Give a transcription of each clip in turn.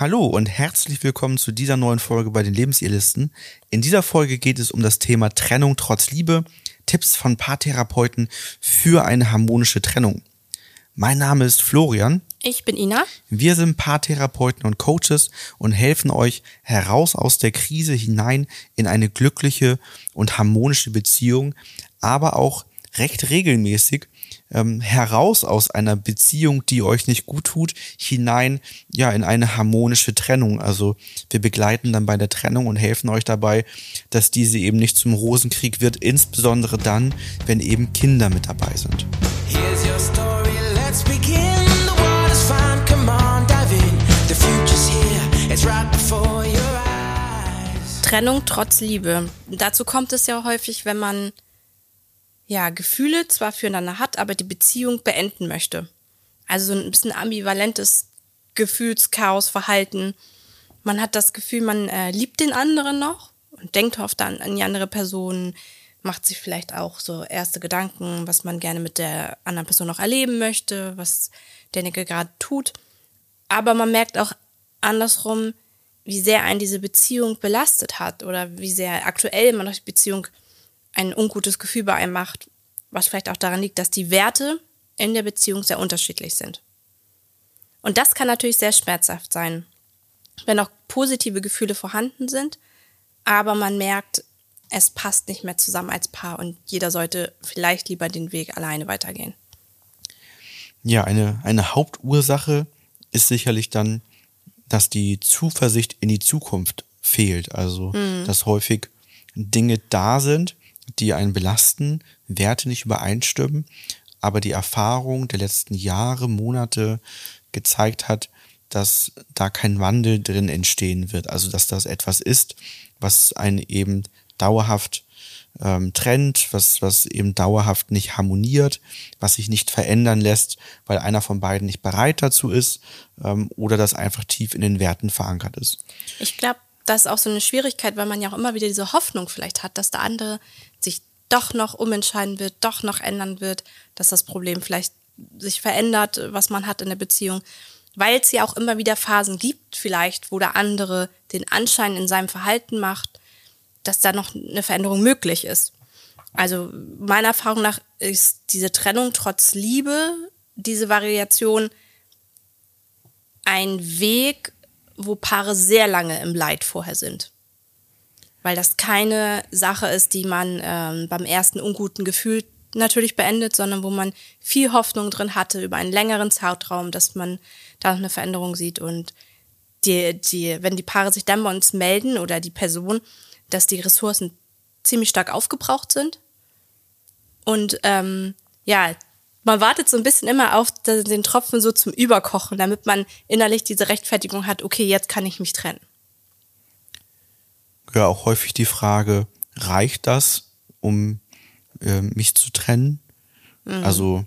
Hallo und herzlich willkommen zu dieser neuen Folge bei den Lebensirrlisten. In dieser Folge geht es um das Thema Trennung trotz Liebe, Tipps von Paartherapeuten für eine harmonische Trennung. Mein Name ist Florian. Ich bin Ina. Wir sind Paartherapeuten und Coaches und helfen euch heraus aus der Krise hinein in eine glückliche und harmonische Beziehung, aber auch recht regelmäßig ähm, heraus aus einer Beziehung, die euch nicht gut tut, hinein ja in eine harmonische Trennung. Also wir begleiten dann bei der Trennung und helfen euch dabei, dass diese eben nicht zum Rosenkrieg wird, insbesondere dann, wenn eben Kinder mit dabei sind. Here's your story, let's begin. The water's fine, come on, dive in. The future's here, it's right before your eyes. Trennung trotz Liebe. Dazu kommt es ja häufig, wenn man ja, Gefühle zwar füreinander hat, aber die Beziehung beenden möchte. Also so ein bisschen ambivalentes Gefühlschaos, Verhalten. Man hat das Gefühl, man äh, liebt den anderen noch und denkt oft an, an die andere Person, macht sich vielleicht auch so erste Gedanken, was man gerne mit der anderen Person noch erleben möchte, was derjenige gerade tut. Aber man merkt auch andersrum, wie sehr einen diese Beziehung belastet hat oder wie sehr aktuell man die Beziehung ein ungutes Gefühl bei einem macht, was vielleicht auch daran liegt, dass die Werte in der Beziehung sehr unterschiedlich sind. Und das kann natürlich sehr schmerzhaft sein, wenn auch positive Gefühle vorhanden sind, aber man merkt, es passt nicht mehr zusammen als Paar und jeder sollte vielleicht lieber den Weg alleine weitergehen. Ja, eine, eine Hauptursache ist sicherlich dann, dass die Zuversicht in die Zukunft fehlt. Also, mhm. dass häufig Dinge da sind, die einen belasten, Werte nicht übereinstimmen, aber die Erfahrung der letzten Jahre, Monate gezeigt hat, dass da kein Wandel drin entstehen wird. Also dass das etwas ist, was einen eben dauerhaft ähm, trennt, was, was eben dauerhaft nicht harmoniert, was sich nicht verändern lässt, weil einer von beiden nicht bereit dazu ist ähm, oder das einfach tief in den Werten verankert ist. Ich glaube, das ist auch so eine Schwierigkeit, weil man ja auch immer wieder diese Hoffnung vielleicht hat, dass der andere sich doch noch umentscheiden wird, doch noch ändern wird, dass das Problem vielleicht sich verändert, was man hat in der Beziehung. Weil es ja auch immer wieder Phasen gibt, vielleicht, wo der andere den Anschein in seinem Verhalten macht, dass da noch eine Veränderung möglich ist. Also meiner Erfahrung nach ist diese Trennung trotz Liebe, diese Variation ein Weg, wo Paare sehr lange im Leid vorher sind. Weil das keine Sache ist, die man ähm, beim ersten unguten Gefühl natürlich beendet, sondern wo man viel Hoffnung drin hatte über einen längeren Zeitraum, dass man da noch eine Veränderung sieht. Und die, die, wenn die Paare sich dann bei uns melden oder die Person, dass die Ressourcen ziemlich stark aufgebraucht sind. Und ähm, ja, man wartet so ein bisschen immer auf den Tropfen so zum Überkochen, damit man innerlich diese Rechtfertigung hat, okay, jetzt kann ich mich trennen. Ja, auch häufig die Frage, reicht das, um äh, mich zu trennen? Mhm. Also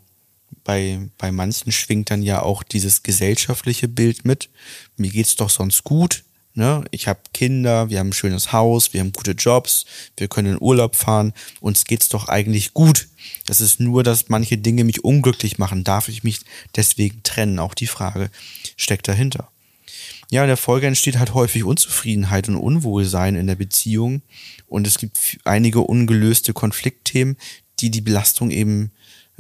bei, bei manchen schwingt dann ja auch dieses gesellschaftliche Bild mit. Mir geht's doch sonst gut. Ne? Ich habe Kinder, wir haben ein schönes Haus, wir haben gute Jobs, wir können in Urlaub fahren, uns geht's doch eigentlich gut. Das ist nur, dass manche Dinge mich unglücklich machen. Darf ich mich deswegen trennen? Auch die Frage steckt dahinter. Ja, in der Folge entsteht halt häufig Unzufriedenheit und Unwohlsein in der Beziehung. Und es gibt einige ungelöste Konfliktthemen, die die Belastung eben,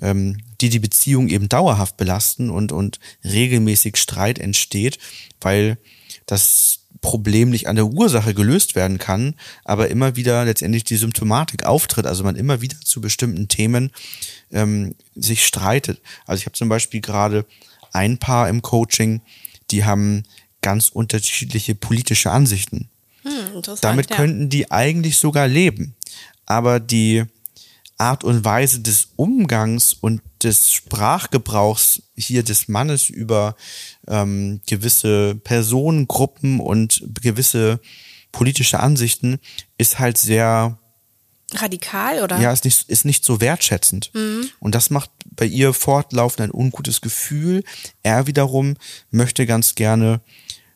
ähm, die die Beziehung eben dauerhaft belasten und, und regelmäßig Streit entsteht, weil das Problem nicht an der Ursache gelöst werden kann, aber immer wieder letztendlich die Symptomatik auftritt, also man immer wieder zu bestimmten Themen ähm, sich streitet. Also ich habe zum Beispiel gerade ein Paar im Coaching, die haben ganz unterschiedliche politische Ansichten. Hm, Damit ja. könnten die eigentlich sogar leben. Aber die Art und Weise des Umgangs und des Sprachgebrauchs hier des Mannes über ähm, gewisse Personengruppen und gewisse politische Ansichten ist halt sehr radikal oder? Ja, ist nicht, ist nicht so wertschätzend. Mhm. Und das macht bei ihr fortlaufend ein ungutes Gefühl. Er wiederum möchte ganz gerne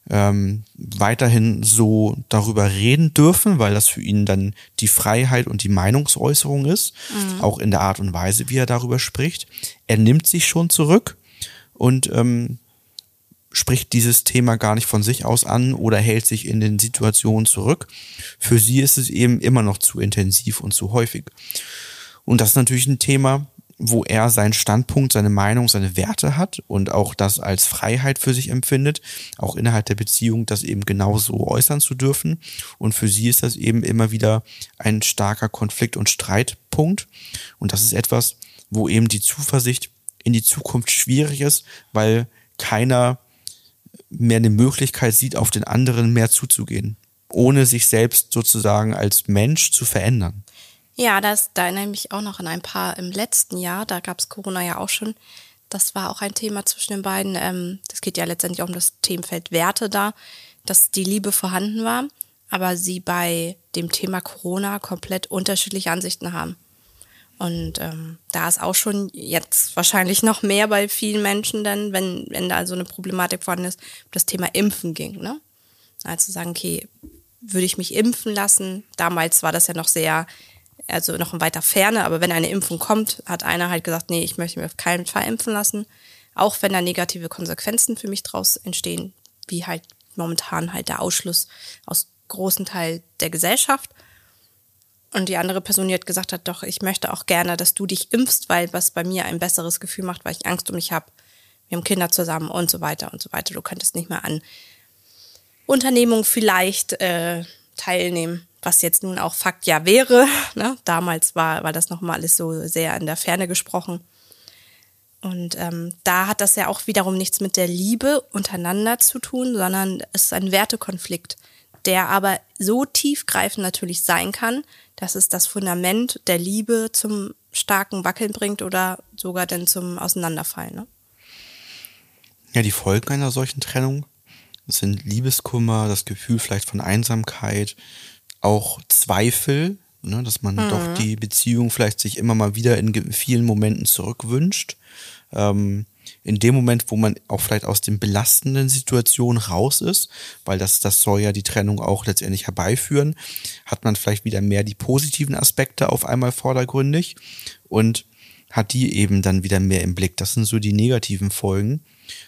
ähm, weiterhin so darüber reden dürfen, weil das für ihn dann die Freiheit und die Meinungsäußerung ist, mhm. auch in der Art und Weise, wie er darüber spricht. Er nimmt sich schon zurück und ähm, spricht dieses Thema gar nicht von sich aus an oder hält sich in den Situationen zurück. Für sie ist es eben immer noch zu intensiv und zu häufig. Und das ist natürlich ein Thema, wo er seinen Standpunkt, seine Meinung, seine Werte hat und auch das als Freiheit für sich empfindet, auch innerhalb der Beziehung das eben genauso äußern zu dürfen. Und für sie ist das eben immer wieder ein starker Konflikt- und Streitpunkt. Und das ist etwas, wo eben die Zuversicht in die Zukunft schwierig ist, weil keiner mehr eine Möglichkeit sieht, auf den anderen mehr zuzugehen, ohne sich selbst sozusagen als Mensch zu verändern. Ja, das, da erinnere ich mich auch noch an ein paar im letzten Jahr, da gab es Corona ja auch schon. Das war auch ein Thema zwischen den beiden. Ähm, das geht ja letztendlich auch um das Themenfeld Werte da, dass die Liebe vorhanden war, aber sie bei dem Thema Corona komplett unterschiedliche Ansichten haben. Und ähm, da ist auch schon jetzt wahrscheinlich noch mehr bei vielen Menschen dann, wenn, wenn da so eine Problematik vorhanden ist, das Thema Impfen ging. Ne? Also sagen, okay, würde ich mich impfen lassen? Damals war das ja noch sehr also noch in weiter Ferne, aber wenn eine Impfung kommt, hat einer halt gesagt, nee, ich möchte mich auf keinen Fall impfen lassen, auch wenn da negative Konsequenzen für mich draus entstehen, wie halt momentan halt der Ausschluss aus großen Teil der Gesellschaft. Und die andere Person, die hat gesagt hat, doch, ich möchte auch gerne, dass du dich impfst, weil was bei mir ein besseres Gefühl macht, weil ich Angst um mich habe. Wir haben Kinder zusammen und so weiter und so weiter. Du könntest nicht mehr an Unternehmungen vielleicht äh, teilnehmen was jetzt nun auch Fakt ja wäre. Ne? Damals war, war das nochmal alles so sehr in der Ferne gesprochen. Und ähm, da hat das ja auch wiederum nichts mit der Liebe untereinander zu tun, sondern es ist ein Wertekonflikt, der aber so tiefgreifend natürlich sein kann, dass es das Fundament der Liebe zum starken Wackeln bringt oder sogar dann zum Auseinanderfallen. Ne? Ja, die Folgen einer solchen Trennung sind Liebeskummer, das Gefühl vielleicht von Einsamkeit, auch Zweifel, ne, dass man mhm. doch die Beziehung vielleicht sich immer mal wieder in vielen Momenten zurückwünscht. Ähm, in dem Moment, wo man auch vielleicht aus den belastenden Situationen raus ist, weil das, das soll ja die Trennung auch letztendlich herbeiführen, hat man vielleicht wieder mehr die positiven Aspekte auf einmal vordergründig und hat die eben dann wieder mehr im Blick. Das sind so die negativen Folgen.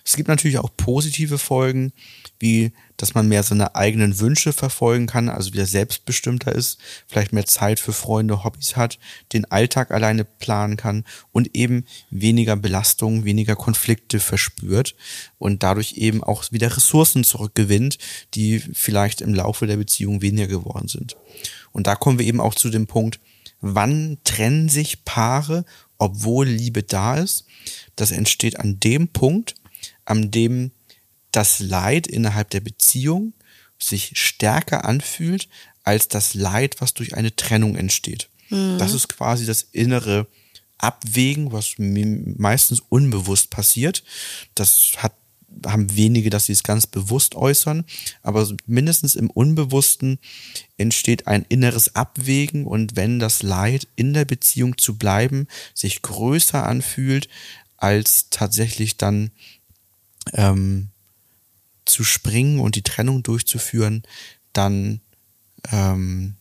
Es gibt natürlich auch positive Folgen, wie dass man mehr seine eigenen Wünsche verfolgen kann, also wieder selbstbestimmter ist, vielleicht mehr Zeit für Freunde, Hobbys hat, den Alltag alleine planen kann und eben weniger Belastungen, weniger Konflikte verspürt und dadurch eben auch wieder Ressourcen zurückgewinnt, die vielleicht im Laufe der Beziehung weniger geworden sind. Und da kommen wir eben auch zu dem Punkt, wann trennen sich Paare, obwohl Liebe da ist? Das entsteht an dem Punkt, an dem das Leid innerhalb der Beziehung sich stärker anfühlt als das Leid, was durch eine Trennung entsteht. Mhm. Das ist quasi das innere Abwägen, was meistens unbewusst passiert. Das hat haben wenige, dass sie es ganz bewusst äußern, aber mindestens im Unbewussten entsteht ein inneres Abwägen und wenn das Leid in der Beziehung zu bleiben sich größer anfühlt als tatsächlich dann ähm, zu springen und die Trennung durchzuführen, dann, ähm,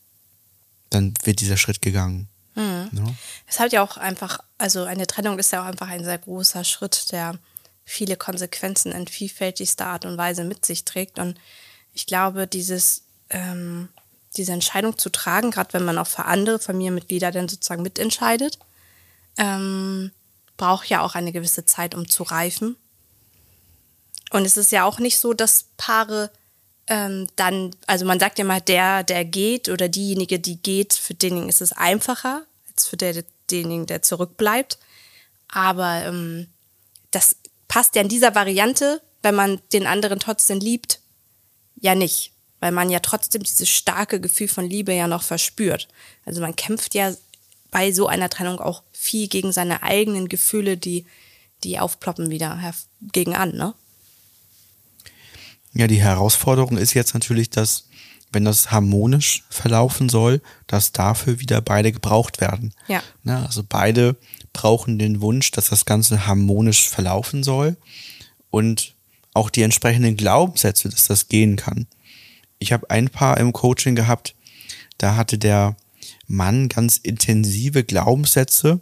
dann wird dieser Schritt gegangen. Mhm. Ja? Es hat ja auch einfach, also eine Trennung ist ja auch einfach ein sehr großer Schritt, der viele Konsequenzen in vielfältigster Art und Weise mit sich trägt. Und ich glaube, dieses, ähm, diese Entscheidung zu tragen, gerade wenn man auch für andere Familienmitglieder dann sozusagen mitentscheidet, ähm, braucht ja auch eine gewisse Zeit, um zu reifen und es ist ja auch nicht so, dass Paare ähm, dann, also man sagt ja mal, der, der geht oder diejenige, die geht, für denjenigen ist es einfacher als für der, denjenigen, der zurückbleibt. Aber ähm, das passt ja in dieser Variante, wenn man den anderen trotzdem liebt, ja nicht. Weil man ja trotzdem dieses starke Gefühl von Liebe ja noch verspürt. Also man kämpft ja bei so einer Trennung auch viel gegen seine eigenen Gefühle, die, die aufploppen wieder gegen an, ne? Ja, die Herausforderung ist jetzt natürlich, dass, wenn das harmonisch verlaufen soll, dass dafür wieder beide gebraucht werden. Ja. Na, also beide brauchen den Wunsch, dass das Ganze harmonisch verlaufen soll und auch die entsprechenden Glaubenssätze, dass das gehen kann. Ich habe ein paar im Coaching gehabt, da hatte der Mann ganz intensive Glaubenssätze,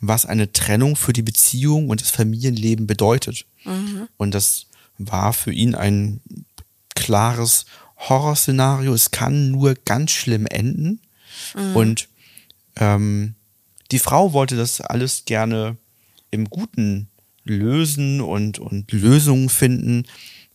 was eine Trennung für die Beziehung und das Familienleben bedeutet. Mhm. Und das war für ihn ein klares Horrorszenario. Es kann nur ganz schlimm enden. Mhm. Und ähm, die Frau wollte das alles gerne im Guten lösen und, und Lösungen finden,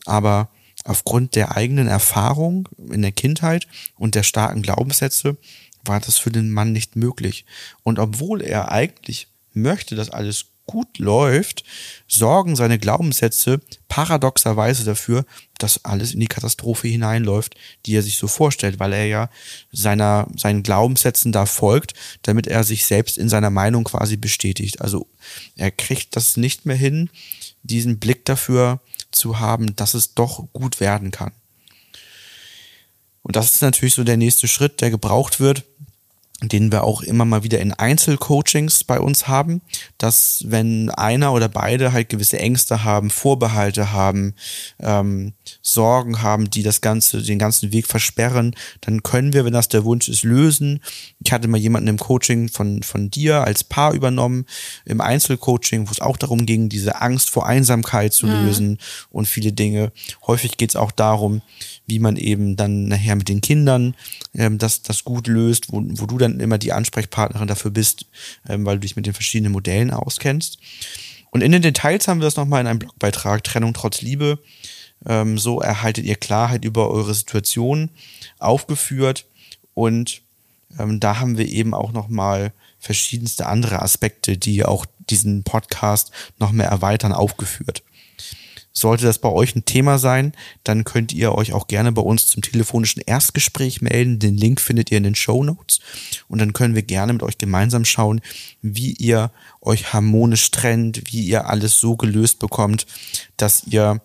aber aufgrund der eigenen Erfahrung in der Kindheit und der starken Glaubenssätze war das für den Mann nicht möglich. Und obwohl er eigentlich möchte, dass alles gut läuft, sorgen seine Glaubenssätze paradoxerweise dafür, dass alles in die Katastrophe hineinläuft, die er sich so vorstellt, weil er ja seiner, seinen Glaubenssätzen da folgt, damit er sich selbst in seiner Meinung quasi bestätigt. Also er kriegt das nicht mehr hin, diesen Blick dafür zu haben, dass es doch gut werden kann. Und das ist natürlich so der nächste Schritt, der gebraucht wird, den wir auch immer mal wieder in Einzelcoachings bei uns haben, dass wenn einer oder beide halt gewisse Ängste haben, Vorbehalte haben, ähm, Sorgen haben, die das Ganze, den ganzen Weg versperren, dann können wir, wenn das der Wunsch ist, lösen. Ich hatte mal jemanden im Coaching von, von dir als Paar übernommen, im Einzelcoaching, wo es auch darum ging, diese Angst vor Einsamkeit zu mhm. lösen und viele Dinge. Häufig geht es auch darum, wie man eben dann nachher mit den Kindern ähm, das, das gut löst, wo, wo du dann immer die Ansprechpartnerin dafür bist, ähm, weil du dich mit den verschiedenen Modellen auskennst. Und in den Details haben wir das nochmal in einem Blogbeitrag, Trennung trotz Liebe. Ähm, so erhaltet ihr Klarheit über eure Situation aufgeführt. Und ähm, da haben wir eben auch nochmal verschiedenste andere Aspekte, die auch diesen Podcast noch mehr erweitern, aufgeführt. Sollte das bei euch ein Thema sein, dann könnt ihr euch auch gerne bei uns zum telefonischen Erstgespräch melden. Den Link findet ihr in den Show Notes. Und dann können wir gerne mit euch gemeinsam schauen, wie ihr euch harmonisch trennt, wie ihr alles so gelöst bekommt, dass ihr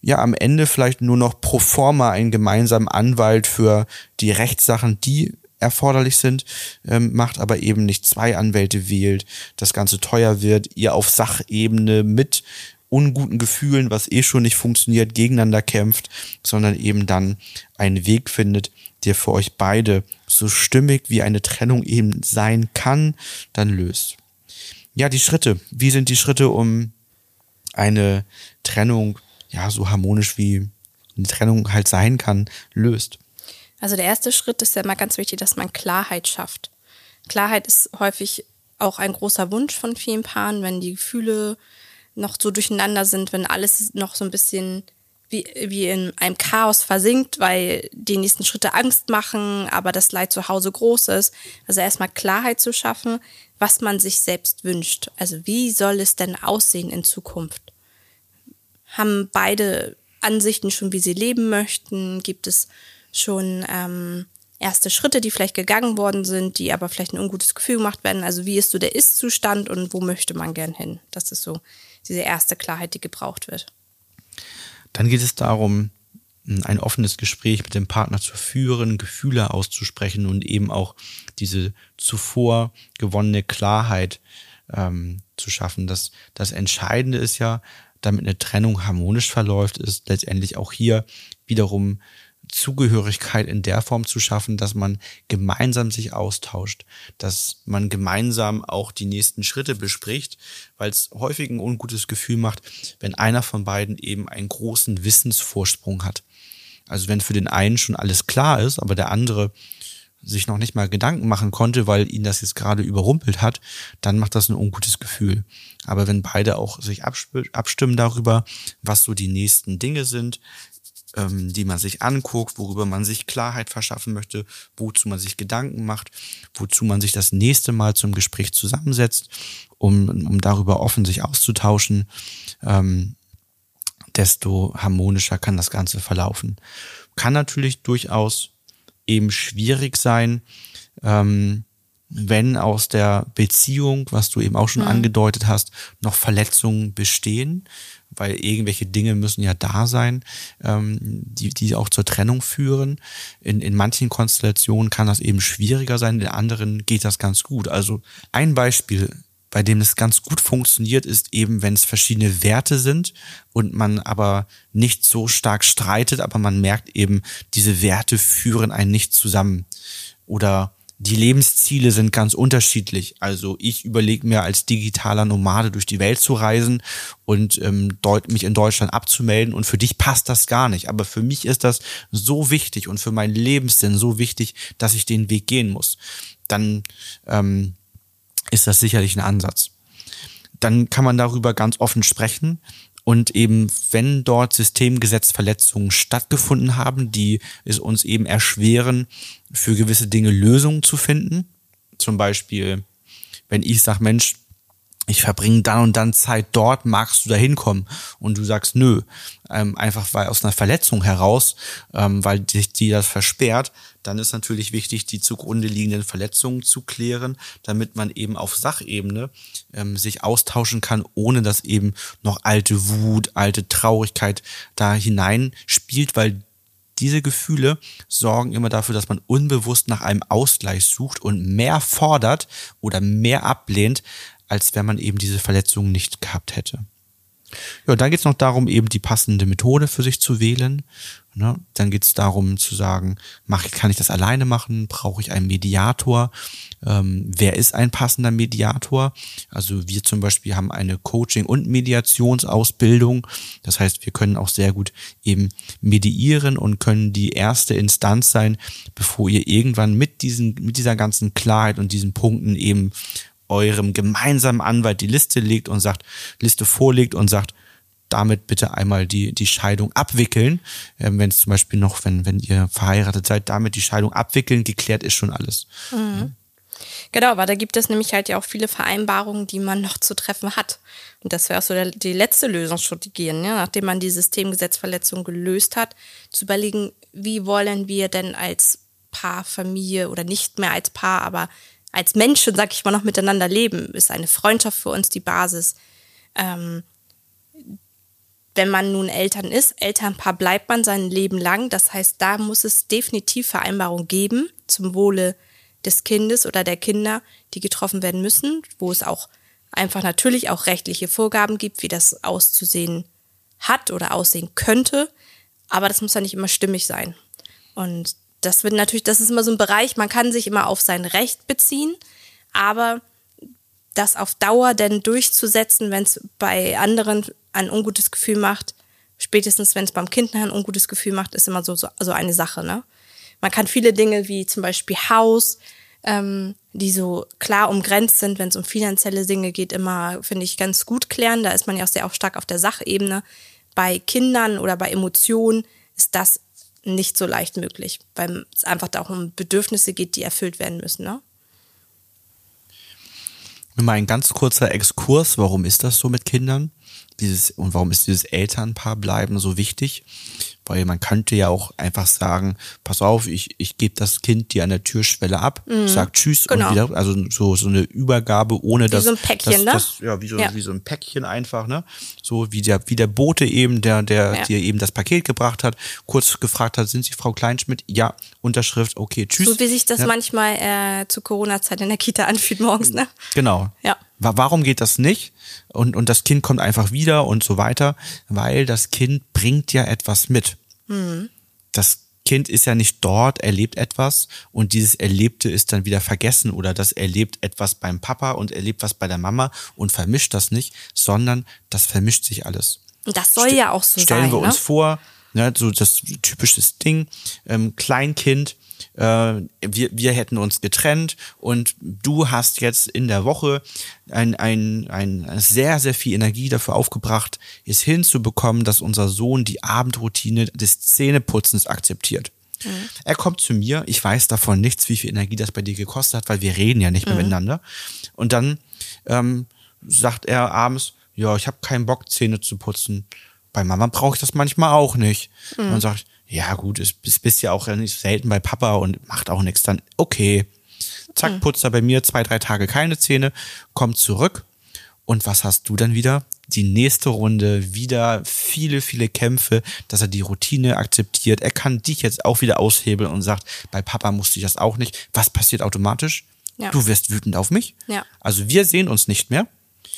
ja am Ende vielleicht nur noch pro forma einen gemeinsamen Anwalt für die Rechtssachen, die erforderlich sind, ähm, macht, aber eben nicht zwei Anwälte wählt, das Ganze teuer wird, ihr auf Sachebene mit unguten Gefühlen, was eh schon nicht funktioniert, gegeneinander kämpft, sondern eben dann einen Weg findet, der für euch beide so stimmig wie eine Trennung eben sein kann, dann löst. Ja, die Schritte. Wie sind die Schritte, um eine Trennung, ja, so harmonisch wie eine Trennung halt sein kann, löst? Also der erste Schritt ist ja immer ganz wichtig, dass man Klarheit schafft. Klarheit ist häufig auch ein großer Wunsch von vielen Paaren, wenn die Gefühle noch so durcheinander sind, wenn alles noch so ein bisschen wie, wie in einem Chaos versinkt, weil die nächsten Schritte Angst machen, aber das Leid zu Hause groß ist. Also erstmal Klarheit zu schaffen, was man sich selbst wünscht. Also wie soll es denn aussehen in Zukunft? Haben beide Ansichten schon, wie sie leben möchten? Gibt es schon ähm, erste Schritte, die vielleicht gegangen worden sind, die aber vielleicht ein ungutes Gefühl gemacht werden? Also wie ist so der Ist-Zustand und wo möchte man gern hin? Das ist so diese erste Klarheit, die gebraucht wird. Dann geht es darum, ein offenes Gespräch mit dem Partner zu führen, Gefühle auszusprechen und eben auch diese zuvor gewonnene Klarheit ähm, zu schaffen. Das, das Entscheidende ist ja, damit eine Trennung harmonisch verläuft, ist letztendlich auch hier wiederum Zugehörigkeit in der Form zu schaffen, dass man gemeinsam sich austauscht, dass man gemeinsam auch die nächsten Schritte bespricht, weil es häufig ein ungutes Gefühl macht, wenn einer von beiden eben einen großen Wissensvorsprung hat. Also wenn für den einen schon alles klar ist, aber der andere sich noch nicht mal Gedanken machen konnte, weil ihn das jetzt gerade überrumpelt hat, dann macht das ein ungutes Gefühl. Aber wenn beide auch sich abstimmen darüber, was so die nächsten Dinge sind, ähm, die man sich anguckt, worüber man sich Klarheit verschaffen möchte, wozu man sich Gedanken macht, wozu man sich das nächste Mal zum Gespräch zusammensetzt, um, um darüber offen sich auszutauschen, ähm, desto harmonischer kann das Ganze verlaufen. Kann natürlich durchaus eben schwierig sein, ähm, wenn aus der Beziehung, was du eben auch schon mhm. angedeutet hast, noch Verletzungen bestehen, weil irgendwelche Dinge müssen ja da sein, ähm, die, die auch zur Trennung führen. In, in manchen Konstellationen kann das eben schwieriger sein, in anderen geht das ganz gut. Also ein Beispiel, bei dem es ganz gut funktioniert, ist eben, wenn es verschiedene Werte sind und man aber nicht so stark streitet, aber man merkt eben, diese Werte führen einen nicht zusammen. Oder die Lebensziele sind ganz unterschiedlich. Also ich überlege mir als digitaler Nomade durch die Welt zu reisen und ähm, mich in Deutschland abzumelden und für dich passt das gar nicht. Aber für mich ist das so wichtig und für meinen Lebenssinn so wichtig, dass ich den Weg gehen muss. Dann ähm, ist das sicherlich ein Ansatz. Dann kann man darüber ganz offen sprechen. Und eben, wenn dort Systemgesetzverletzungen stattgefunden haben, die es uns eben erschweren, für gewisse Dinge Lösungen zu finden. Zum Beispiel, wenn ich sage, Mensch, ich verbringe dann und dann Zeit dort, magst du da hinkommen? Und du sagst, nö, ähm, einfach weil aus einer Verletzung heraus, ähm, weil dich die das versperrt, dann ist natürlich wichtig, die zugrunde liegenden Verletzungen zu klären, damit man eben auf Sachebene ähm, sich austauschen kann, ohne dass eben noch alte Wut, alte Traurigkeit da hineinspielt, weil diese Gefühle sorgen immer dafür, dass man unbewusst nach einem Ausgleich sucht und mehr fordert oder mehr ablehnt, als wenn man eben diese Verletzungen nicht gehabt hätte. Ja, dann geht es noch darum, eben die passende Methode für sich zu wählen. Ne? Dann geht es darum zu sagen, mach, kann ich das alleine machen? Brauche ich einen Mediator? Ähm, wer ist ein passender Mediator? Also wir zum Beispiel haben eine Coaching- und Mediationsausbildung. Das heißt, wir können auch sehr gut eben mediieren und können die erste Instanz sein, bevor ihr irgendwann mit diesen, mit dieser ganzen Klarheit und diesen Punkten eben eurem gemeinsamen Anwalt die Liste legt und sagt, Liste vorlegt und sagt, damit bitte einmal die, die Scheidung abwickeln. Ähm, wenn es zum Beispiel noch, wenn, wenn ihr verheiratet seid, damit die Scheidung abwickeln, geklärt ist schon alles. Mhm. Genau, aber da gibt es nämlich halt ja auch viele Vereinbarungen, die man noch zu treffen hat. Und das wäre auch so der, die letzte Lösungsstrategie, ja, nachdem man die Systemgesetzverletzung gelöst hat, zu überlegen, wie wollen wir denn als Paar, Familie oder nicht mehr als Paar, aber als Menschen, sag ich mal, noch miteinander leben, ist eine Freundschaft für uns die Basis. Ähm, wenn man nun Eltern ist, Elternpaar bleibt man sein Leben lang. Das heißt, da muss es definitiv Vereinbarungen geben zum Wohle des Kindes oder der Kinder, die getroffen werden müssen, wo es auch einfach natürlich auch rechtliche Vorgaben gibt, wie das auszusehen hat oder aussehen könnte. Aber das muss ja nicht immer stimmig sein. Und das wird natürlich, das ist immer so ein Bereich, man kann sich immer auf sein Recht beziehen, aber das auf Dauer denn durchzusetzen, wenn es bei anderen ein ungutes Gefühl macht, spätestens wenn es beim Kind ein ungutes Gefühl macht, ist immer so, so, so eine Sache. Ne? Man kann viele Dinge wie zum Beispiel Haus, ähm, die so klar umgrenzt sind, wenn es um finanzielle Dinge geht, immer, finde ich, ganz gut klären. Da ist man ja auch sehr auch stark auf der Sachebene. Bei Kindern oder bei Emotionen ist das nicht so leicht möglich, weil es einfach da auch um Bedürfnisse geht, die erfüllt werden müssen. Ne? Mal ein ganz kurzer Exkurs, warum ist das so mit Kindern? Dieses, und warum ist dieses Elternpaar bleiben so wichtig? Weil man könnte ja auch einfach sagen, pass auf, ich, ich gebe das Kind dir an der Türschwelle ab, mhm. sag Tschüss genau. und wieder, also so, so eine Übergabe, ohne wie dass. Wie so ein Päckchen, dass, ne? ja, wie so, ja. wie so ein Päckchen einfach, ne? So wie der, wie der Bote eben, der, der ja. dir eben das Paket gebracht hat, kurz gefragt hat, sind Sie Frau Kleinschmidt? Ja, Unterschrift, okay, tschüss. So wie sich das ja. manchmal äh, zur Corona-Zeit in der Kita anfühlt morgens, ne? Genau. Ja. Warum geht das nicht? Und, und das Kind kommt einfach wieder und so weiter, weil das Kind bringt ja etwas mit. Mhm. Das Kind ist ja nicht dort, erlebt etwas und dieses Erlebte ist dann wieder vergessen oder das erlebt etwas beim Papa und erlebt was bei der Mama und vermischt das nicht, sondern das vermischt sich alles. Das soll St ja auch so stellen sein. Stellen wir ne? uns vor, ne, so das typische Ding, ähm, Kleinkind, äh, wir, wir hätten uns getrennt und du hast jetzt in der Woche ein, ein, ein sehr, sehr viel Energie dafür aufgebracht, es hinzubekommen, dass unser Sohn die Abendroutine des Zähneputzens akzeptiert. Mhm. Er kommt zu mir, ich weiß davon nichts, wie viel Energie das bei dir gekostet hat, weil wir reden ja nicht mehr mhm. miteinander. Und dann ähm, sagt er abends, ja, ich habe keinen Bock, Zähne zu putzen. Bei Mama brauche ich das manchmal auch nicht. Mhm. Und dann sage ich, ja gut, es bist, ja auch nicht selten bei Papa und macht auch nichts, dann okay. Zack, mhm. putzt er bei mir zwei, drei Tage keine Zähne, kommt zurück und was hast du dann wieder? Die nächste Runde, wieder viele, viele Kämpfe, dass er die Routine akzeptiert. Er kann dich jetzt auch wieder aushebeln und sagt, bei Papa musste ich das auch nicht. Was passiert automatisch? Ja. Du wirst wütend auf mich. Ja. Also wir sehen uns nicht mehr.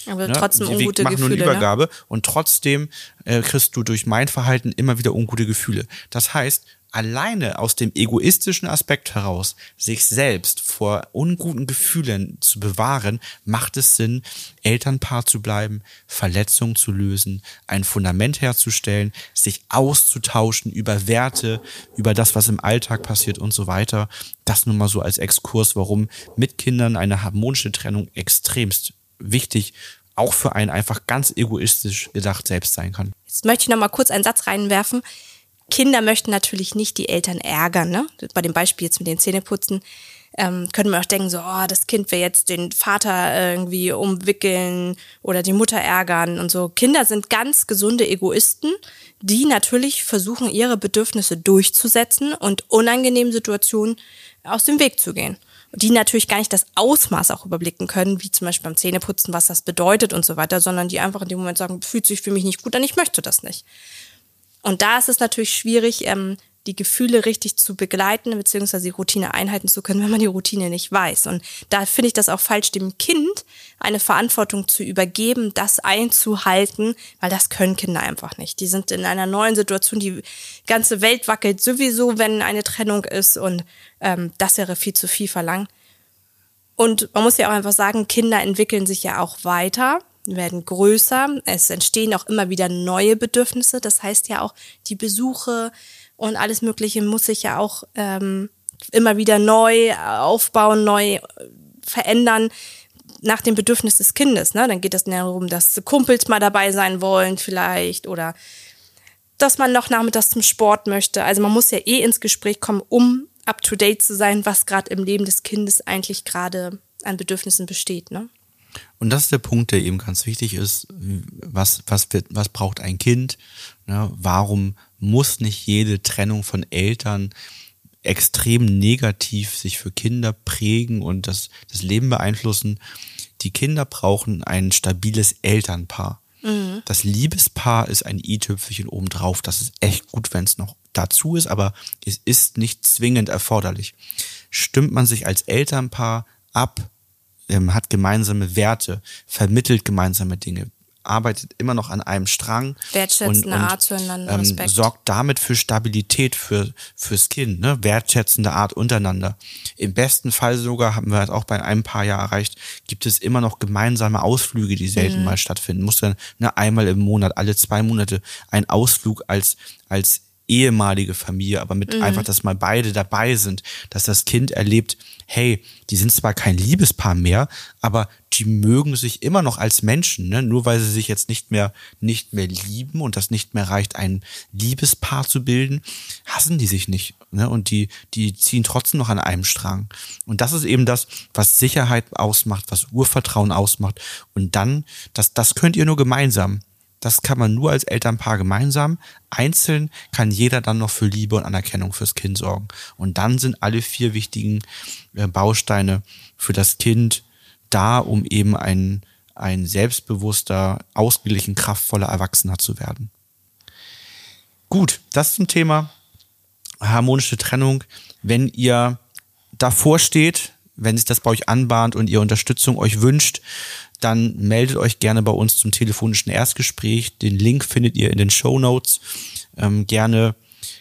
Aber ne? trotzdem wir, ungute machen Gefühle. Nur eine Übergabe ne? und trotzdem äh, kriegst du durch mein Verhalten immer wieder ungute Gefühle. Das heißt, alleine aus dem egoistischen Aspekt heraus, sich selbst vor unguten Gefühlen zu bewahren, macht es Sinn, Elternpaar zu bleiben, Verletzungen zu lösen, ein Fundament herzustellen, sich auszutauschen über Werte, über das, was im Alltag passiert und so weiter. Das nur mal so als Exkurs, warum mit Kindern eine harmonische Trennung extremst wichtig auch für einen einfach ganz egoistisch gedacht selbst sein kann. Jetzt möchte ich noch mal kurz einen Satz reinwerfen. Kinder möchten natürlich nicht die Eltern ärgern. Ne? Bei dem Beispiel jetzt mit den Zähneputzen ähm, können wir auch denken, so, oh, das Kind will jetzt den Vater irgendwie umwickeln oder die Mutter ärgern und so. Kinder sind ganz gesunde Egoisten, die natürlich versuchen, ihre Bedürfnisse durchzusetzen und unangenehmen Situationen aus dem Weg zu gehen. Die natürlich gar nicht das Ausmaß auch überblicken können, wie zum Beispiel beim Zähneputzen, was das bedeutet und so weiter, sondern die einfach in dem Moment sagen, fühlt sich für mich nicht gut an, ich möchte das nicht. Und da ist es natürlich schwierig, ähm, die Gefühle richtig zu begleiten, beziehungsweise die Routine einhalten zu können, wenn man die Routine nicht weiß. Und da finde ich das auch falsch, dem Kind eine Verantwortung zu übergeben, das einzuhalten, weil das können Kinder einfach nicht. Die sind in einer neuen Situation, die ganze Welt wackelt sowieso, wenn eine Trennung ist und ähm, das wäre viel zu viel verlangt. Und man muss ja auch einfach sagen, Kinder entwickeln sich ja auch weiter werden größer. Es entstehen auch immer wieder neue Bedürfnisse. Das heißt ja auch, die Besuche und alles Mögliche muss sich ja auch ähm, immer wieder neu aufbauen, neu verändern nach dem Bedürfnis des Kindes. Ne? Dann geht es darum, dass Kumpels mal dabei sein wollen vielleicht oder dass man noch nachmittags zum Sport möchte. Also man muss ja eh ins Gespräch kommen, um up-to-date zu sein, was gerade im Leben des Kindes eigentlich gerade an Bedürfnissen besteht. Ne? Und das ist der Punkt, der eben ganz wichtig ist. Was, was, wird, was braucht ein Kind? Ne? Warum muss nicht jede Trennung von Eltern extrem negativ sich für Kinder prägen und das, das Leben beeinflussen? Die Kinder brauchen ein stabiles Elternpaar. Mhm. Das Liebespaar ist ein i-Tüpfelchen obendrauf. Das ist echt gut, wenn es noch dazu ist, aber es ist nicht zwingend erforderlich. Stimmt man sich als Elternpaar ab, ähm, hat gemeinsame Werte, vermittelt gemeinsame Dinge, arbeitet immer noch an einem Strang wertschätzende und, und Art zueinander, ähm, sorgt damit für Stabilität für fürs Kind, ne? wertschätzende Art untereinander. Im besten Fall sogar haben wir das auch bei einem paar Jahr erreicht, gibt es immer noch gemeinsame Ausflüge, die selten mhm. mal stattfinden. Muss dann ne, einmal im Monat, alle zwei Monate ein Ausflug als als ehemalige Familie, aber mit mhm. einfach, dass mal beide dabei sind, dass das Kind erlebt, hey, die sind zwar kein Liebespaar mehr, aber die mögen sich immer noch als Menschen, ne? nur weil sie sich jetzt nicht mehr, nicht mehr lieben und das nicht mehr reicht, ein Liebespaar zu bilden, hassen die sich nicht. Ne? Und die, die ziehen trotzdem noch an einem Strang. Und das ist eben das, was Sicherheit ausmacht, was Urvertrauen ausmacht. Und dann, das, das könnt ihr nur gemeinsam. Das kann man nur als Elternpaar gemeinsam. Einzeln kann jeder dann noch für Liebe und Anerkennung fürs Kind sorgen. Und dann sind alle vier wichtigen äh, Bausteine für das Kind da, um eben ein, ein selbstbewusster, ausgeglichen, kraftvoller Erwachsener zu werden. Gut, das zum Thema harmonische Trennung. Wenn ihr davor steht, wenn sich das bei euch anbahnt und ihr Unterstützung euch wünscht, dann meldet euch gerne bei uns zum telefonischen Erstgespräch. Den Link findet ihr in den Show Notes. Ähm, gerne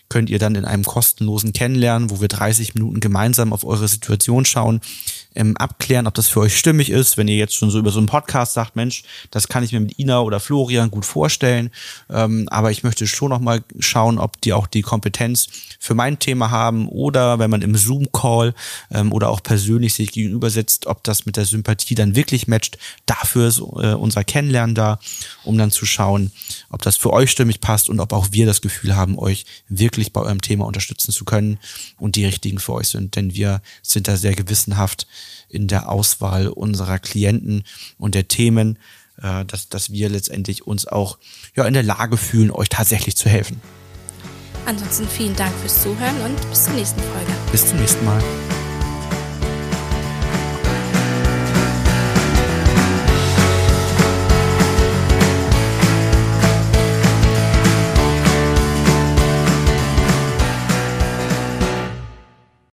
könnt ihr dann in einem kostenlosen Kennenlernen, wo wir 30 Minuten gemeinsam auf eure Situation schauen, ähm, abklären, ob das für euch stimmig ist. Wenn ihr jetzt schon so über so einen Podcast sagt, Mensch, das kann ich mir mit Ina oder Florian gut vorstellen, ähm, aber ich möchte schon noch mal schauen, ob die auch die Kompetenz für mein Thema haben oder wenn man im Zoom-Call ähm, oder auch persönlich sich gegenüber sitzt, ob das mit der Sympathie dann wirklich matcht. Dafür ist äh, unser Kennenlernen da, um dann zu schauen, ob das für euch stimmig passt und ob auch wir das Gefühl haben, euch wirklich bei eurem Thema unterstützen zu können und die richtigen für euch sind. Denn wir sind da sehr gewissenhaft in der Auswahl unserer Klienten und der Themen, äh, dass, dass wir letztendlich uns auch ja, in der Lage fühlen, euch tatsächlich zu helfen. Ansonsten vielen Dank fürs Zuhören und bis zur nächsten Folge. Bis zum nächsten Mal.